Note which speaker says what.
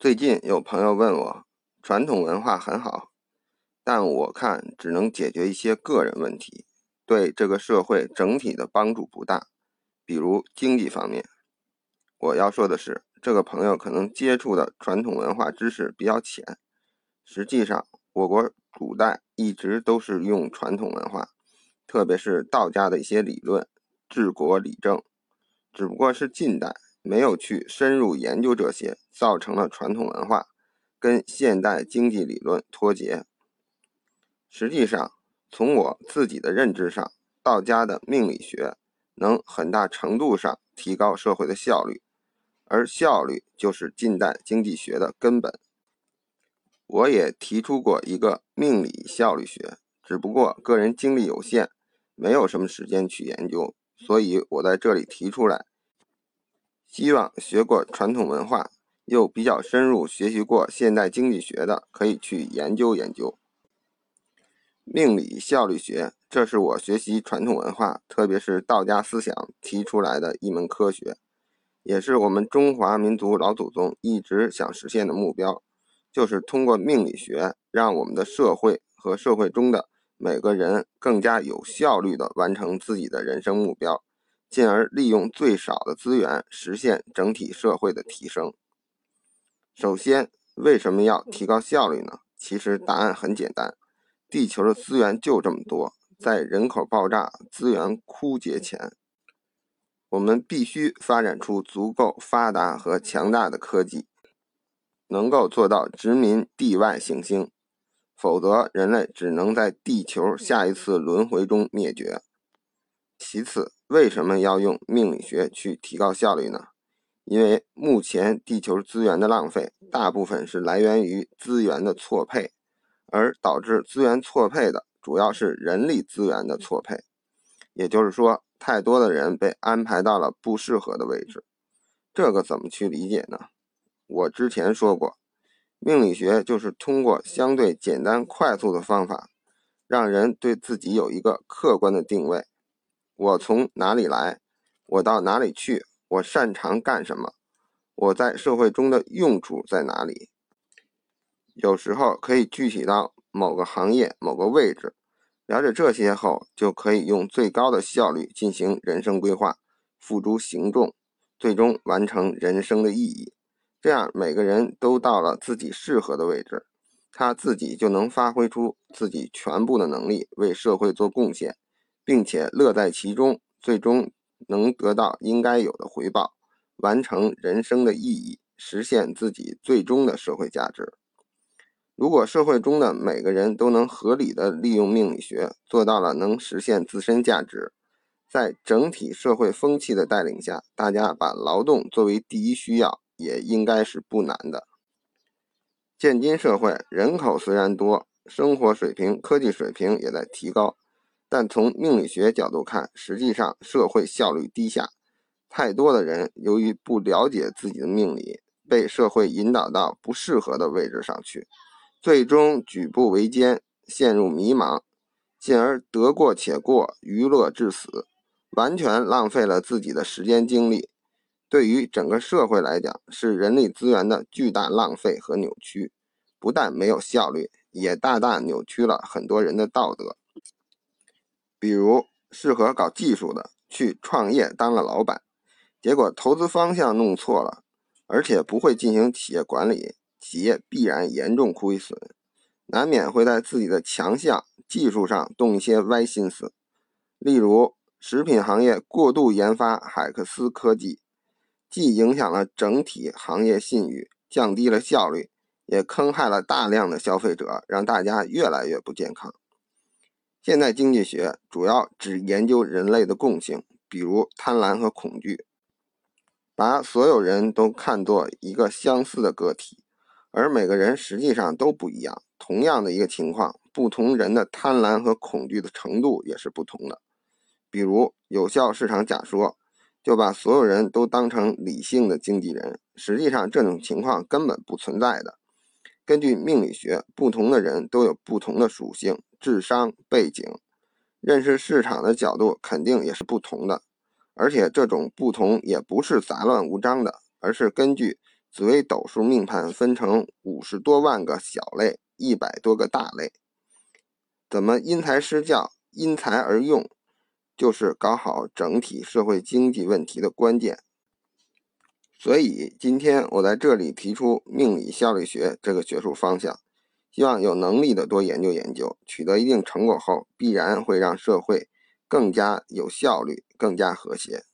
Speaker 1: 最近有朋友问我，传统文化很好，但我看只能解决一些个人问题，对这个社会整体的帮助不大。比如经济方面，我要说的是，这个朋友可能接触的传统文化知识比较浅。实际上，我国古代一直都是用传统文化，特别是道家的一些理论治国理政，只不过是近代。没有去深入研究这些，造成了传统文化跟现代经济理论脱节。实际上，从我自己的认知上，道家的命理学能很大程度上提高社会的效率，而效率就是近代经济学的根本。我也提出过一个命理效率学，只不过个人精力有限，没有什么时间去研究，所以我在这里提出来。希望学过传统文化又比较深入学习过现代经济学的，可以去研究研究命理效率学。这是我学习传统文化，特别是道家思想提出来的一门科学，也是我们中华民族老祖宗一直想实现的目标，就是通过命理学，让我们的社会和社会中的每个人更加有效率地完成自己的人生目标。进而利用最少的资源实现整体社会的提升。首先，为什么要提高效率呢？其实答案很简单：地球的资源就这么多，在人口爆炸、资源枯竭前，我们必须发展出足够发达和强大的科技，能够做到殖民地外行星，否则人类只能在地球下一次轮回中灭绝。其次，为什么要用命理学去提高效率呢？因为目前地球资源的浪费，大部分是来源于资源的错配，而导致资源错配的主要是人力资源的错配。也就是说，太多的人被安排到了不适合的位置。这个怎么去理解呢？我之前说过，命理学就是通过相对简单快速的方法，让人对自己有一个客观的定位。我从哪里来？我到哪里去？我擅长干什么？我在社会中的用处在哪里？有时候可以具体到某个行业、某个位置。了解这些后，就可以用最高的效率进行人生规划，付诸行动，最终完成人生的意义。这样，每个人都到了自己适合的位置，他自己就能发挥出自己全部的能力，为社会做贡献。并且乐在其中，最终能得到应该有的回报，完成人生的意义，实现自己最终的社会价值。如果社会中的每个人都能合理的利用命理学，做到了能实现自身价值，在整体社会风气的带领下，大家把劳动作为第一需要，也应该是不难的。现今社会人口虽然多，生活水平、科技水平也在提高。但从命理学角度看，实际上社会效率低下，太多的人由于不了解自己的命理，被社会引导到不适合的位置上去，最终举步维艰，陷入迷茫，进而得过且过，娱乐至死，完全浪费了自己的时间精力。对于整个社会来讲，是人力资源的巨大浪费和扭曲，不但没有效率，也大大扭曲了很多人的道德。比如适合搞技术的去创业当了老板，结果投资方向弄错了，而且不会进行企业管理，企业必然严重亏损，难免会在自己的强项技术上动一些歪心思。例如食品行业过度研发海克斯科技，既影响了整体行业信誉，降低了效率，也坑害了大量的消费者，让大家越来越不健康。现代经济学主要只研究人类的共性，比如贪婪和恐惧，把所有人都看作一个相似的个体，而每个人实际上都不一样。同样的一个情况，不同人的贪婪和恐惧的程度也是不同的。比如有效市场假说，就把所有人都当成理性的经纪人，实际上这种情况根本不存在的。根据命理学，不同的人都有不同的属性、智商、背景，认识市场的角度肯定也是不同的。而且这种不同也不是杂乱无章的，而是根据紫微斗数命盘分成五十多万个小类，一百多个大类。怎么因材施教、因材而用，就是搞好整体社会经济问题的关键。所以今天我在这里提出命理效率学这个学术方向，希望有能力的多研究研究，取得一定成果后，必然会让社会更加有效率、更加和谐。